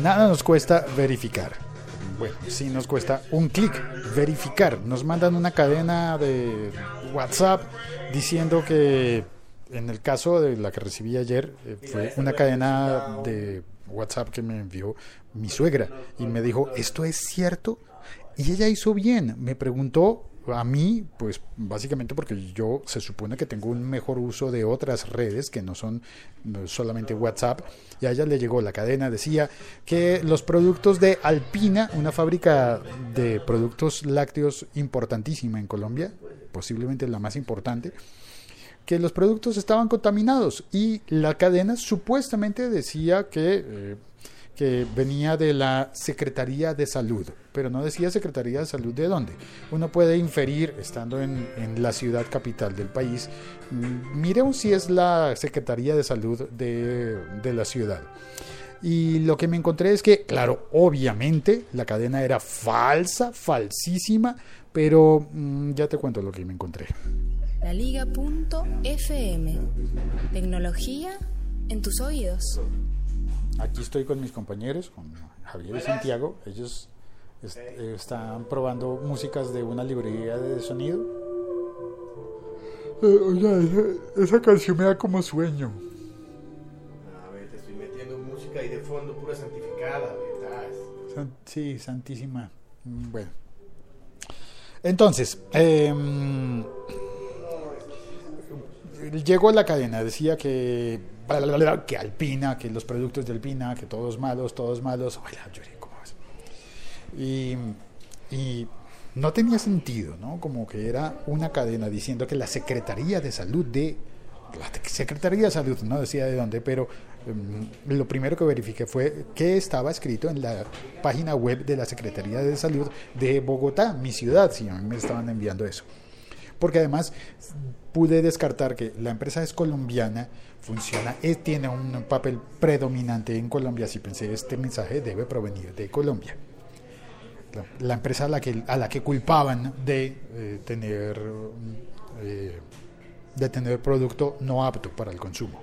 Nada nos cuesta verificar. Bueno, sí nos cuesta un clic, verificar. Nos mandan una cadena de WhatsApp diciendo que, en el caso de la que recibí ayer, eh, fue una cadena de WhatsApp que me envió mi suegra y me dijo, ¿esto es cierto? Y ella hizo bien, me preguntó a mí, pues básicamente porque yo se supone que tengo un mejor uso de otras redes que no son solamente WhatsApp, y a ella le llegó la cadena, decía que los productos de Alpina, una fábrica de productos lácteos importantísima en Colombia, posiblemente la más importante, que los productos estaban contaminados. Y la cadena supuestamente decía que... Eh, que venía de la Secretaría de Salud, pero no decía Secretaría de Salud de dónde. Uno puede inferir, estando en, la ciudad capital del país, mm, miremos si es la Secretaría de Salud de, de la ciudad. Y lo que me encontré es que, claro, obviamente la cadena era falsa, falsísima, pero mm, ya te cuento lo que me encontré. La Liga.fm. Tecnología en tus oídos. Aquí estoy con mis compañeros, con Javier y Santiago. Ellos están probando músicas de una librería de sonido. Eh, oye, esa canción me da como sueño. A ver, te estoy metiendo música y de fondo pura santificada, ¿verdad? sí, santísima. Mm, bueno. Entonces, eh, llegó la cadena, decía que, que Alpina, que los productos de Alpina, que todos malos, todos malos. Y, no tenía sentido, ¿no? Como que era una cadena diciendo que la Secretaría de Salud de la Secretaría de Salud, no decía de dónde, pero em, lo primero que verifiqué fue que estaba escrito en la página web de la Secretaría de Salud de Bogotá, mi ciudad, si a mí me estaban enviando eso porque además pude descartar que la empresa es colombiana, funciona, eh, tiene un papel predominante en Colombia, si pensé este mensaje debe provenir de Colombia. La, empresa a la que, a la que culpaban de eh, tener eh, de tener producto no apto para el consumo.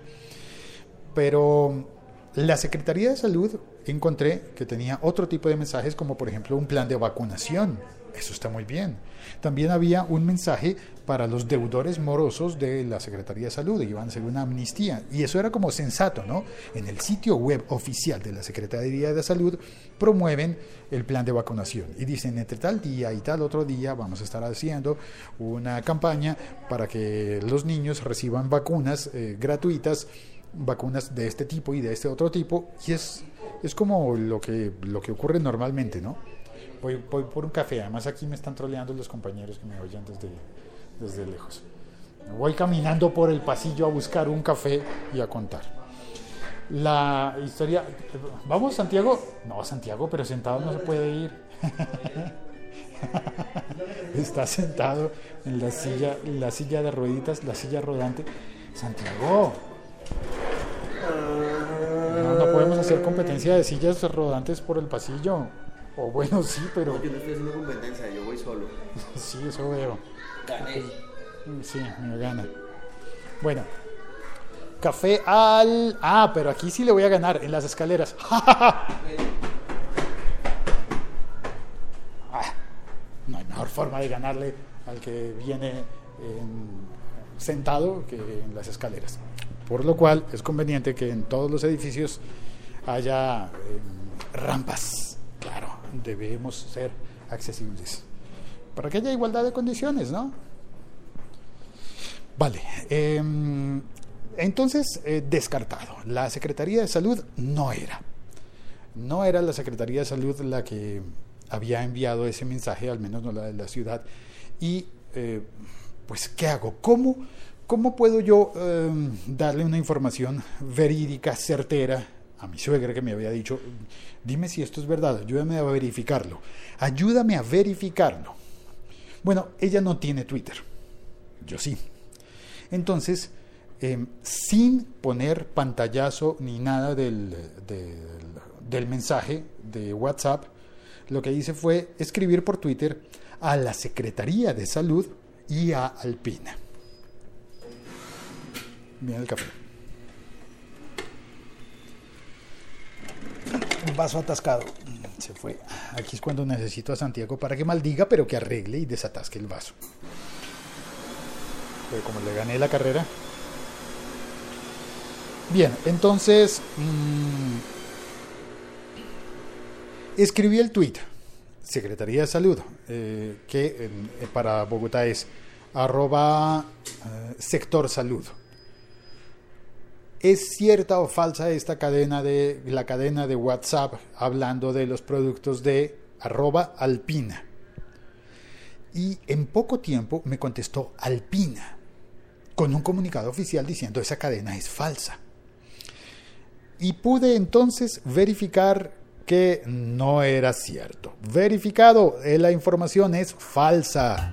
Pero la Secretaría de Salud encontré que tenía otro tipo de mensajes como por ejemplo un plan de vacunación eso está muy bien. También había un mensaje para los deudores morosos de la Secretaría de Salud, iban a ser una amnistía. Y eso era como sensato, ¿no? En el sitio web oficial de la Secretaría de Salud promueven el plan de vacunación y dicen entre tal día y tal otro día vamos a estar haciendo una campaña para que los niños reciban vacunas eh, gratuitas vacunas de este tipo y de este otro tipo y es, es como lo que, lo que ocurre normalmente, ¿no? Voy, por un café. Además aquí me están troleando los compañeros que me oyen desde, desde lejos. Voy caminando por el pasillo a buscar un café y a contar. La historia... ¿Vamos, Santiago? No, Santiago, pero sentado no se puede ir. Está sentado en la silla, la silla de rueditas, la silla rodante. Santiago. No, no podemos hacer competencia de sillas rodantes por el pasillo. O bueno, sí, pero. yo no estoy haciendo competencia, yo voy solo. sí, eso veo. Gané. Sí, me gana. Bueno. Café al. Ah, pero aquí sí le voy a ganar, en las escaleras. Ah, no hay mejor forma de ganarle al que viene sentado que en las escaleras. Por lo cual es conveniente que en todos los edificios haya em, rampas. Debemos ser accesibles. Para que haya igualdad de condiciones, ¿no? Vale. Em, entonces, eh, descartado. La Secretaría de Salud no era. No era la Secretaría de Salud la que había enviado ese mensaje, al menos no la de la ciudad. Y, eh, pues, ¿qué hago? ¿Cómo, cómo puedo yo em, darle una información verídica, certera, a mi suegra que me había dicho, dime si esto es verdad, ayúdame a verificarlo, ayúdame a verificarlo. Bueno, ella no tiene Twitter, yo sí. Entonces, em, sin poner pantallazo ni nada del, del mensaje de WhatsApp, lo que hice fue escribir por Twitter a la Secretaría de Salud y a Alpina. Mira el café. Un vaso atascado. Se fue. Aquí es cuando necesito a Santiago para que maldiga, pero que arregle y desatasque el vaso. Pero como le gané la carrera. Bien, entonces mmm, escribí el tweet. Secretaría de Salud, eh, que eh, para Bogotá es arroba eh, sector salud. ¿Es cierta o falsa esta cadena de la cadena de WhatsApp hablando de los productos de arroba alpina? Y en poco tiempo me contestó Alpina con un comunicado oficial diciendo esa cadena es falsa. Y pude entonces verificar que no era cierto. Verificado, eh, la información es falsa.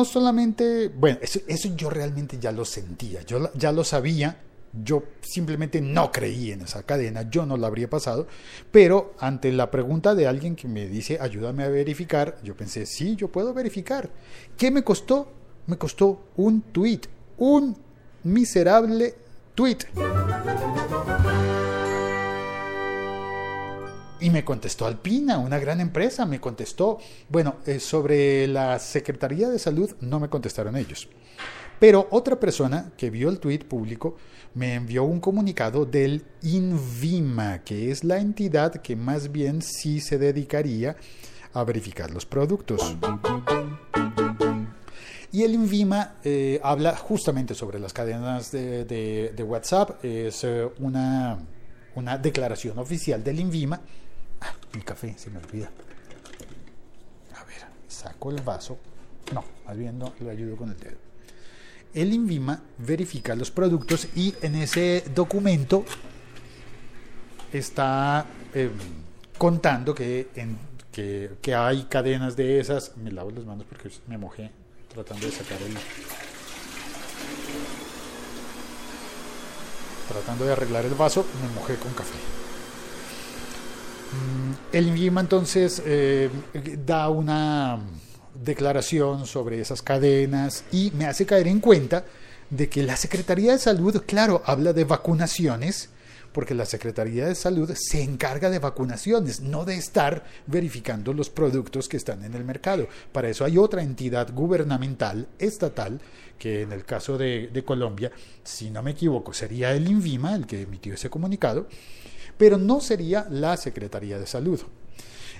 No solamente, bueno, eso, yo realmente ya lo sentía, yo ya lo sabía, yo simplemente no creí en esa cadena, yo no la habría pasado, pero ante la pregunta de alguien que me dice ayúdame a verificar, yo pensé, sí, yo puedo verificar. ¿Qué me costó? Me costó un tweet, un miserable tweet. Y me contestó Alpina, una gran empresa, me contestó. Bueno, eh, sobre la Secretaría de Salud no me contestaron ellos. Pero otra persona que vio el tweet público me envió un comunicado del INVIMA, que es la entidad que más bien sí se dedicaría a verificar los productos. Y el INVIMA eh, habla justamente sobre las cadenas de, de, de WhatsApp. Es eh, una, una declaración oficial del INVIMA Ah, mi café, se me olvida. A ver, saco el vaso. No, más bien no, lo ayudo con el dedo. El INVIMA verifica los productos y en ese documento está eh, contando que, que, que, hay cadenas de esas. Me lavo las manos porque me mojé tratando de sacar el. Tratando de arreglar el vaso, me mojé con café. El INVIMA entonces eh, da una declaración sobre esas cadenas y me hace caer en cuenta de que la Secretaría de Salud, claro, habla de vacunaciones, porque la Secretaría de Salud se encarga de vacunaciones, no de estar verificando los productos que están en el mercado. Para eso hay otra entidad gubernamental, estatal, que en el caso de, de Colombia, si no me equivoco, sería el INVIMA el que emitió ese comunicado, pero no sería la Secretaría de Salud.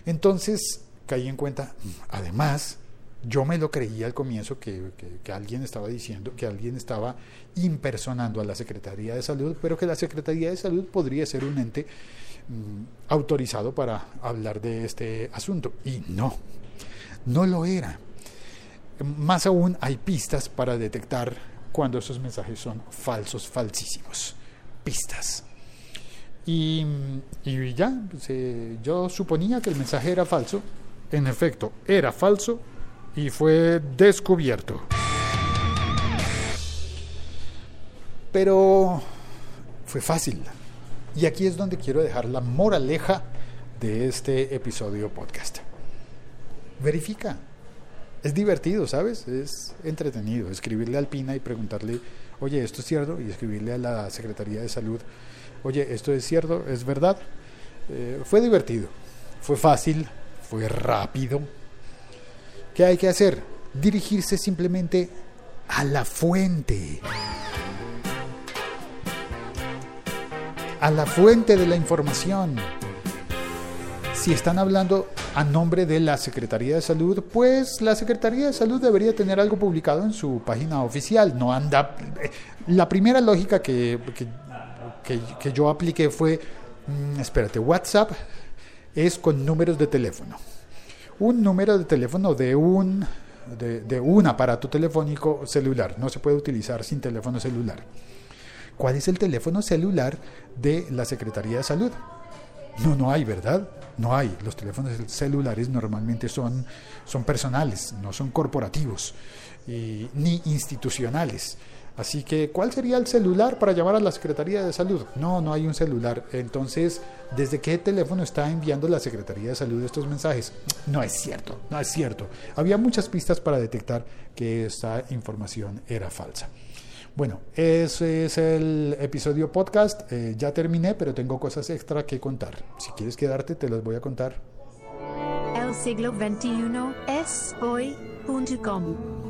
Entonces caí en cuenta, además, yo me lo creía al comienzo que, que, alguien estaba diciendo, que alguien estaba impersonando a la Secretaría de Salud, pero que la Secretaría de Salud podría ser un ente mmm, autorizado para hablar de este asunto. Y no, no lo era. Más aún hay pistas para detectar cuando esos mensajes son falsos, falsísimos. Pistas. Y, ya, pues, eh, yo suponía que el mensaje era falso. En efecto, era falso y fue descubierto. Pero fue fácil. Y aquí es donde quiero dejar la moraleja de este episodio podcast. Verifica. Es divertido, ¿sabes? Es entretenido escribirle al Pina y preguntarle, oye, ¿esto es cierto? Y escribirle a la Secretaría de Salud, oye, ¿esto es cierto? ¿Es verdad? Eh, fue divertido, fue fácil, fue rápido. ¿Qué hay que hacer? Dirigirse simplemente a la fuente. A la fuente de la información. Si están hablando a nombre de la Secretaría de Salud, pues la Secretaría de Salud debería tener algo publicado en su página oficial. No anda. La primera lógica que, que, yo apliqué fue: mmm, espérate, WhatsApp es con números de teléfono. Un número de teléfono de un, de, un aparato telefónico celular. No se puede utilizar sin teléfono celular. ¿Cuál es el teléfono celular de la Secretaría de Salud? No, no hay, ¿verdad? No hay. Los teléfonos celulares normalmente son, son personales, no son corporativos, y, ni institucionales. Así que, ¿cuál sería el celular para llamar a la Secretaría de Salud? No, no hay un celular. Entonces, ¿desde qué teléfono está enviando la Secretaría de Salud estos mensajes? No es cierto, no es cierto. Había muchas pistas para detectar que esta información era falsa. Bueno, ese es el episodio podcast. Eh, ya terminé, pero tengo cosas extra que contar. Si quieres quedarte, te las voy a contar. El siglo XXI es hoy.com.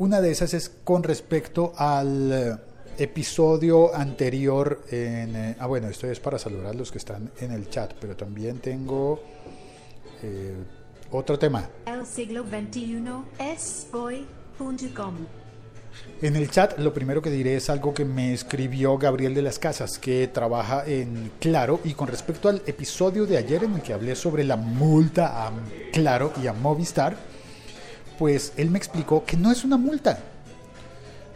Una de esas es con respecto al eh, episodio anterior en... eh, ah, bueno, esto es para saludar a los que están en el chat, pero también tengo eh, otro tema. El siglo XXI es hoy.com. En el chat lo primero que diré es algo que me escribió Gabriel de las Casas, que trabaja en Claro, y con respecto al episodio de ayer en el que hablé sobre la multa a Claro y a Movistar, pues él me explicó que no es una multa.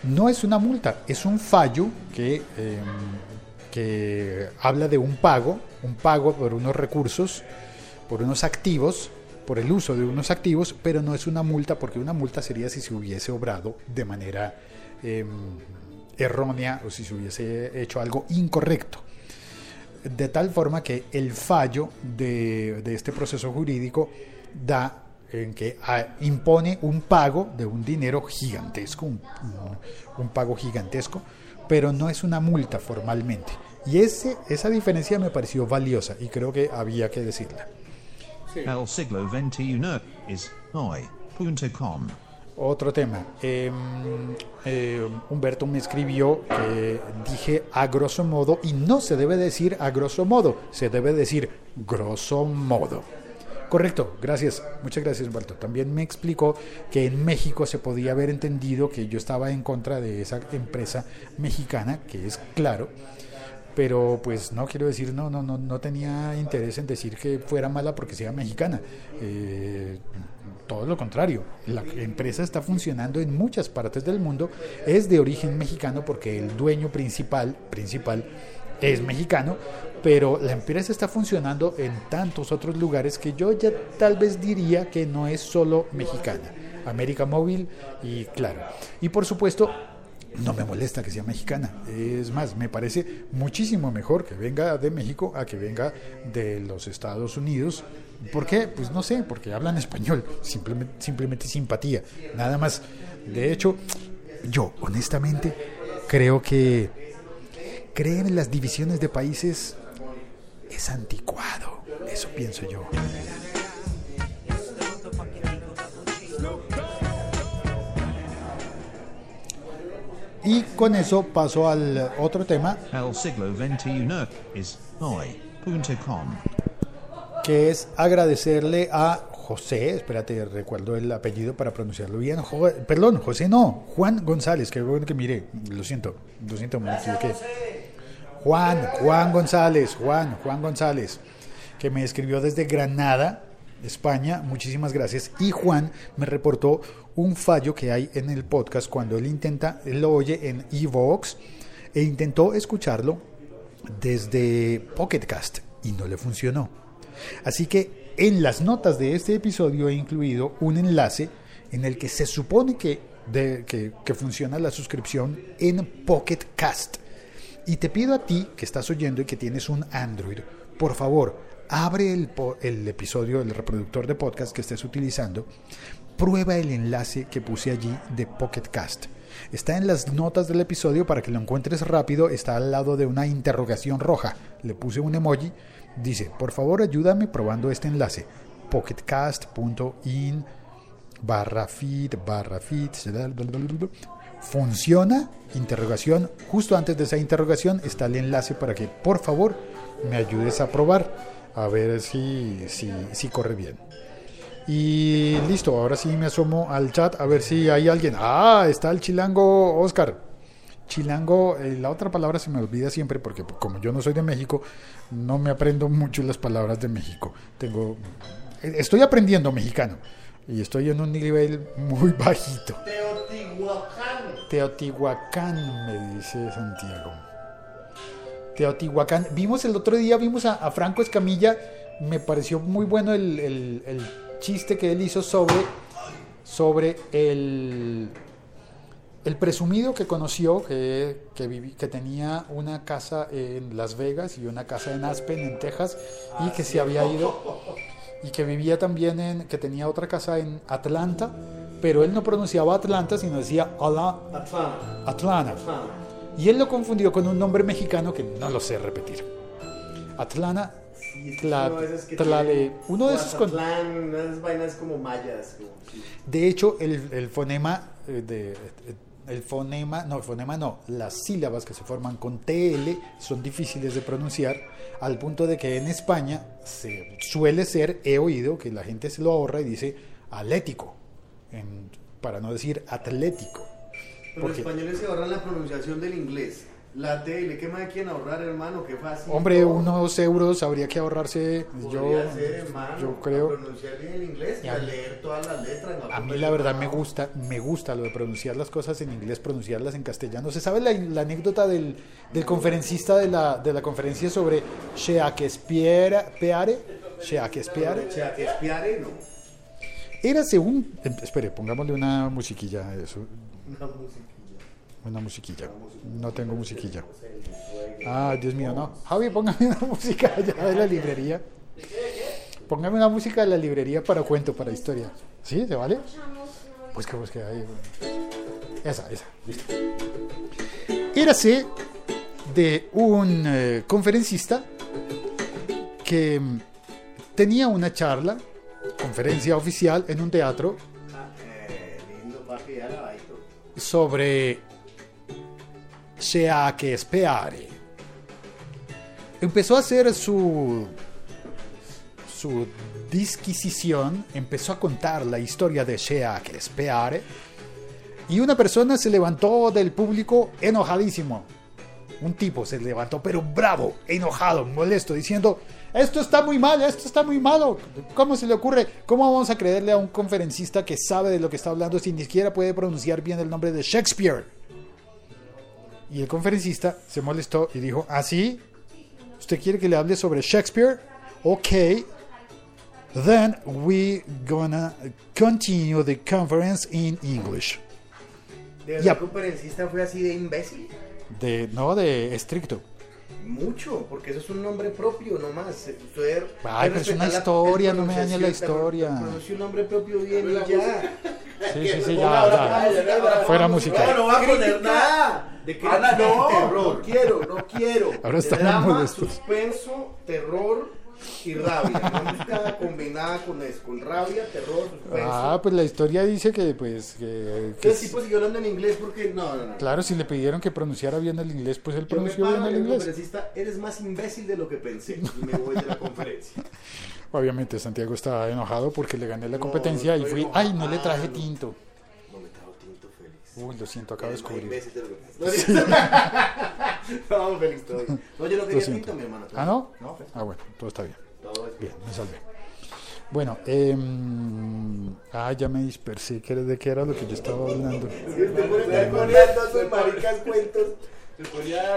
No es una multa, es un fallo que, eh, que habla de un pago, un pago por unos recursos, por unos activos, por el uso de unos activos, pero no es una multa porque una multa sería si se hubiese obrado de manera eh, errónea o si se hubiese hecho algo incorrecto. De tal forma que el fallo de este proceso jurídico da en que ah, impone un pago de un dinero gigantesco, un, un- un pago gigantesco, pero no es una multa formalmente. Y ese, esa diferencia me pareció valiosa y creo que había que decirla. El siglo XXI es hoy.com. Otro tema. Eh, eh, Humberto me escribió que dije a grosso modo y no se debe decir a grosso modo, se debe decir grosso modo. Correcto, gracias, muchas gracias Humberto. También me explicó que en México se podía haber entendido que yo estaba en contra de esa empresa mexicana, que es claro, pero pues no quiero decir, no, no, no, no tenía interés en decir que fuera mala porque sea mexicana. Eh, todo lo contrario, la empresa está funcionando en muchas partes del mundo, es de origen mexicano porque el dueño principal, principal es mexicano, pero la empresa está funcionando en tantos otros lugares que yo ya tal vez diría que no es solo mexicana. América Móvil y claro. Y por supuesto, no me molesta que sea mexicana. Es más, me parece muchísimo mejor que venga de México a que venga de los Estados Unidos. ¿Por qué? Pues no sé, porque hablan español. Simplemente, simplemente simpatía. Nada más. De hecho, yo honestamente creo que creer en las divisiones de países es anticuado. Eso pienso yo. Y con eso paso al otro tema, El siglo XXI es hoy.com. que es agradecerle a José, espérate, recuerdo el apellido para pronunciarlo bien, Jo- perdón, José no, Juan González, que bueno que mire, lo siento, lo siento, me equivoqué. Juan, Juan González, Juan, Juan González, que me escribió desde Granada, España, muchísimas gracias. Y Juan me reportó un fallo que hay en el podcast cuando él intenta, él lo oye en Evox e intentó escucharlo desde Pocketcast y no le funcionó. Así que en las notas de este episodio he incluido un enlace en el que se supone que, que, que funciona la suscripción en Pocketcast. Y te pido a ti que estás oyendo y que tienes un Android, por favor, abre el, episodio, el reproductor de podcast que estés utilizando, prueba el enlace que puse allí de Pocket Cast. Está en las notas del episodio para que lo encuentres rápido, está al lado de una interrogación roja. Le puse un emoji, dice, por favor ayúdame probando este enlace, pocketcast.in barra feed, barra feed, funciona, interrogación, justo antes de esa interrogación está el enlace para que por favor me ayudes a probar, a ver si, si, corre bien. Y listo, ahora sí me asomo al chat a ver si hay alguien. Ah, está el chilango Oscar. Chilango, eh, la otra palabra se me olvida siempre porque como yo no soy de México, no me aprendo mucho las palabras de México. Tengo, eh, estoy aprendiendo mexicano y estoy en un nivel muy bajito. Teotihuacán. Teotihuacán, me dice Santiago. Teotihuacán. Vimos el otro día, vimos a, a Franco Escamilla. Me pareció muy bueno el, el- el chiste que él hizo sobre, sobre el... el presumido que conoció, que, que, vivi- que tenía una casa en Las Vegas y una casa en Aspen, en Texas, y que se había ido, y que vivía también en, que tenía otra casa en Atlanta, pero él no pronunciaba Atlanta, sino decía Ala- Atlanta. Atlanta. Y él lo confundió con un nombre mexicano que no lo sé repetir. Atlanta, Sí, Tla- uno de esos que Tlale- tiene uno de esos con- Guazatlán, unas vainas como mayas. como-. De hecho, el, el fonema eh, de eh, el fonema, no, el fonema no, las sílabas que se forman con TL son difíciles de pronunciar al punto de que en España se suele ser, he oído que la gente se lo ahorra y dice atlético, en- para no decir atlético. Pero los Porque- españoles se ahorran la pronunciación del inglés. La T, ¿qué más quieren ahorrar, hermano? Qué fácil. Hombre, unos euros habría que ahorrarse, yo, ser, hermano, yo a creo. pronunciar bien el inglés y Y a a mí- leer todas las letras. no A mí comer la verdad me gusta, me gusta lo de pronunciar las cosas en inglés, pronunciarlas en castellano. ¿Se sabe la, la anécdota del, del conferencista de la, de la conferencia sobre Shakespeare? Peare? Shakespeare? Espiare, no. Era según... em, Espere, pongámosle una musiquilla a eso. Una musiquilla. Una musiquilla. No tengo musiquilla. Ah, Dios mío, no. Javi, póngame una música allá de la librería. Póngame una música de la librería para cuento, para historia. ¿Sí? ¿Se vale? Pues que busque ahí. Esa, esa. Listo. Érase de un eh, conferencista que mm, tenía una charla, conferencia oficial en un teatro Ah, Shakespeare. Empezó a hacer su su disquisición, empezó a contar la historia de Shakespeare y una persona se levantó del público enojadísimo. Un tipo se levantó, pero bravo, enojado, molesto, diciendo, esto está muy mal, esto está muy malo. ¿Cómo se le ocurre? ¿Cómo vamos a creerle a un conferencista que sabe de lo que está hablando si ni siquiera puede pronunciar bien el nombre de Shakespeare? Y el conferencista se molestó y dijo, ¿ah, sí? ¿Usted quiere que le hable sobre Shakespeare? Ok. Then we gonna continue the conference in English. ¿De verdad el conferencista fue así de imbécil? De, no, de estricto. Mucho, porque eso es un nombre propio nomás. Usted Ay, pero es una la- historia, el no me dañe la historia. Pronuncie un nombre propio bien y ya. Sí, sí, sí, ya, ya. Fuera música. No, no va a poner nada. De crítica Ana, no, y terror. no quiero, no quiero. Ahora estamos Drama, molestos. suspenso, terror y rabia. Una combinada con eso, con rabia, terror, suspenso. Ah, pues la historia dice que, pues, que, que el tipo siguió hablando en inglés porque no, no, no. claro, si le pidieron que pronunciara bien el inglés, pues él Yo me pronunció paro bien y el inglés. conferencista, eres más imbécil de lo que pensé. Y me voy de la conferencia. Obviamente Santiago estaba enojado porque le gané la No, competencia y estoy fui, ay, no le traje enojado. tinto. Uy, lo siento, acabo de descubrir. pensé. No, Félix, todo bien. No, yo no Lo quería tinto, mi hermano. Ah, ¿no? No, Ah, bueno, todo está bien. todo es Bien, me salvé. Bueno, em, ah, ya me dispersé, ¿qué era- ¿de qué era lo que yo estaba hablando? Dar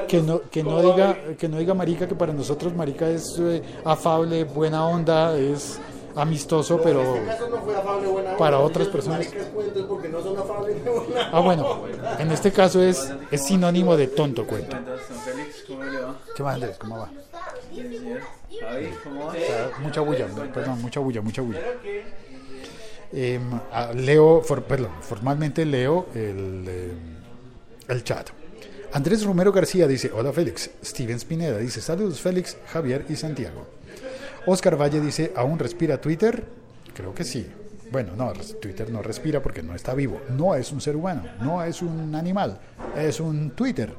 Que no, que no diga, que no diga marica, que para nosotros marica es eh, afable, buena onda, es amistoso, En pero... este caso no fue afable buena onda. para otras personas. Maricas cuentos porque no son afables de buena Ah, bueno, en este caso es, es sinónimo de tonto cuento. ¿Qué más, Andrés? ¿Cómo va? Mucha bulla, perdón, mucha bulla, mucha bulla. Em, leo, for- perdón, formalmente leo el, em, el chat. Andrés Romero García dice, hola Félix. Steven Spineda dice, saludos Félix, Javier y Santiago. Oscar Valle dice, ¿aún respira Twitter? Creo que sí. Bueno, no, Twitter no respira porque no está vivo. No es un ser humano, no es un animal, es un Twitter.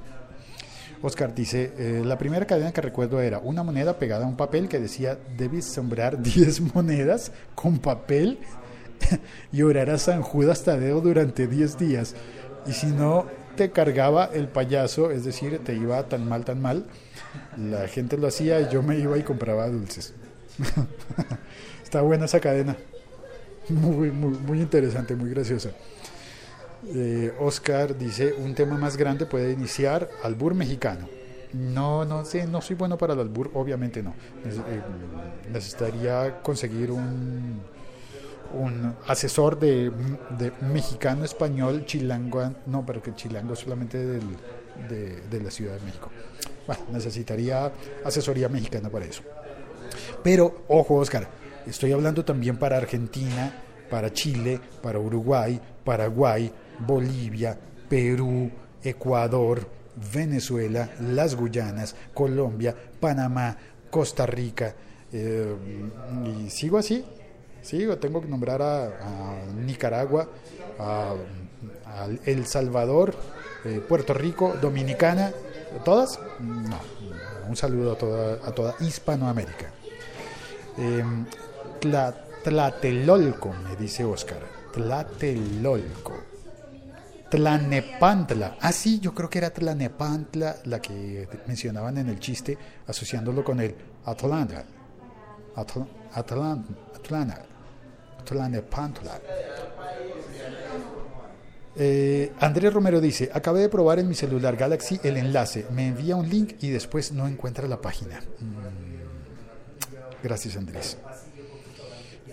Oscar dice, eh, la primera cadena que recuerdo era una moneda pegada a un papel que decía, debes sembrar 10 monedas con papel y orar a San Judas Tadeo durante 10 días. Y si no te cargaba el payaso, es decir, te iba tan mal, tan mal, la gente lo hacía y yo me iba y compraba dulces. Está buena esa cadena. Muy, muy, interesante, muy graciosa. Eh, Oscar dice, un tema más grande puede iniciar albur mexicano. No, no sé, no soy bueno para el albur, obviamente no. Eh, necesitaría conseguir un, un asesor de, de mexicano, español, chilango, no, pero que chilango solamente del, de, de la Ciudad de México. Bueno, necesitaría asesoría mexicana para eso. Pero, ojo, Oscar, estoy hablando también para Argentina, para Chile, para Uruguay, Paraguay, Bolivia, Perú, Ecuador, Venezuela, las Guyanas, Colombia, Panamá, Costa Rica. eh, y sigo así, sigo, tengo que nombrar a, Nicaragua, a, a El Salvador, eh, Puerto Rico, Dominicana, ¿todas? No, un saludo a toda, a toda Hispanoamérica. Eh, Tla- Tlatelolco, me dice Oscar. Tlatelolco. Tlanepantla. Ah, sí, yo creo que era Tlanepantla la que mencionaban en el chiste, asociándolo con el Atlanta. Atl Atlan- Atlanta. Tlanepantla. Eh, Andrés Romero dice, acabé de probar en mi celular Galaxy el enlace, me envía un link y después no encuentra la página. Mm. Gracias Andrés.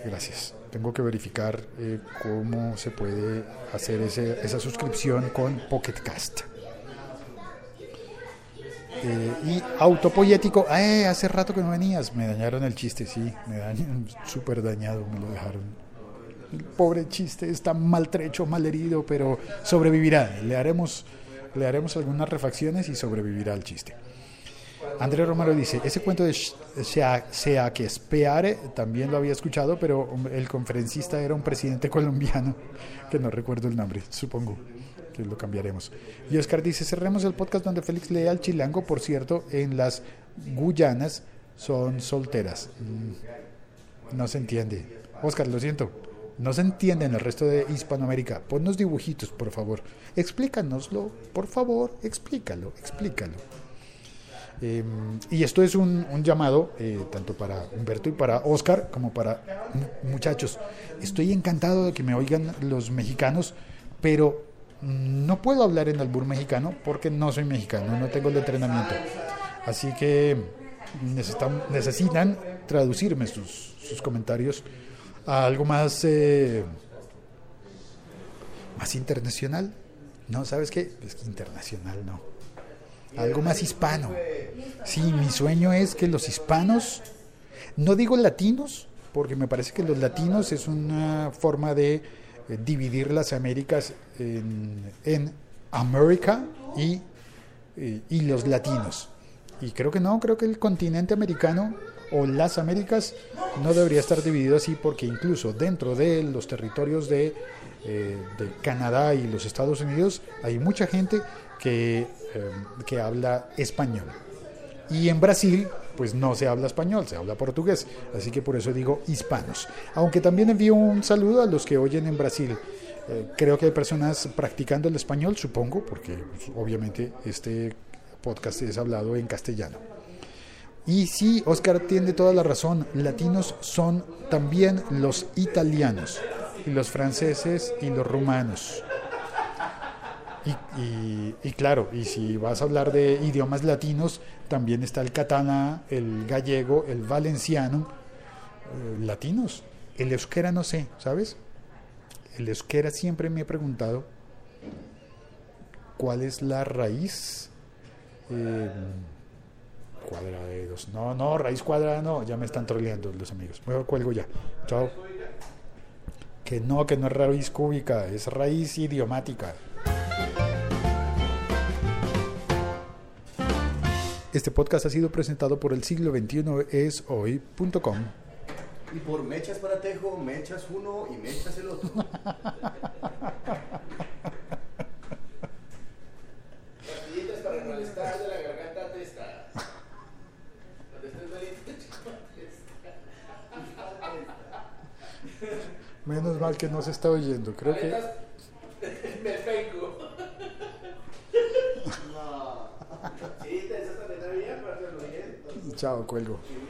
Gracias. Tengo que verificar eh, cómo se puede hacer ese- esa suscripción con Pocket Cast. Eh, y autopoyético, eh, hace rato que no venías, me dañaron el chiste, sí, me dañaron, súper dañado, me lo dejaron. El pobre chiste está maltrecho, malherido, pero sobrevivirá. Le haremos, le haremos algunas refacciones y sobrevivirá el chiste. Andrés Romero dice, ese cuento de sea, sea que speare también lo había escuchado, pero el conferencista era un presidente colombiano, que no recuerdo el nombre, supongo que lo cambiaremos. Y Oscar dice, cerremos el podcast donde Félix lee al chilango, por cierto, en las Guyanas son solteras. Mm, No se entiende. Oscar, lo siento. No se entiende en el resto de Hispanoamérica. Ponnos dibujitos, por favor. Explícanoslo, por favor, explícalo, explícalo. Eh, y esto es un, llamado eh, tanto para Humberto y para Oscar como para mu- muchachos. Estoy encantado de que me oigan los mexicanos, pero no puedo hablar en albur mexicano porque no soy mexicano, no tengo el entrenamiento. Así que necesitan, necesitan traducirme sus, sus comentarios a algo más, eh, más internacional. No, ¿sabes qué? Es que internacional no algo más hispano. Sí, mi sueño es que los hispanos, no digo latinos, porque me parece que los latinos es una forma de eh, dividir las Américas en, América y, y, y los latinos. Y creo que no, creo que el continente americano o las Américas no debería estar dividido así porque incluso dentro de los territorios de, eh, de Canadá y los Estados Unidos hay mucha gente que, eh, que habla español. Y en Brasil, pues no se habla español, se habla portugués. Así que por eso digo hispanos. Aunque también envío un saludo a los que oyen en Brasil. Eh, creo que hay personas practicando el español, supongo, porque pues, obviamente este podcast es hablado en castellano. Y sí, Oscar tiene toda la razón. Latinos son también los italianos, y los franceses y los rumanos. Y, y- y claro, y si vas a hablar de idiomas latinos, también está el catalán, el gallego, el valenciano, eh, latinos. El euskera no sé, ¿sabes? El euskera siempre me he preguntado cuál es la raíz eh, cuadrada de dos. No, no, raíz cuadrada no, ya me están troleando los amigos. Mejor cuelgo ya. Chao. Que no, que no es raíz cúbica, es raíz idiomática. Este podcast ha sido presentado por el siglo 21 es hoy.com. Y por mechas para tejo, mechas uno y mechas el otro. Pastillitas para el malestar de la garganta testa. Estés Menos mal que no se está oyendo. Creo que No. Sí,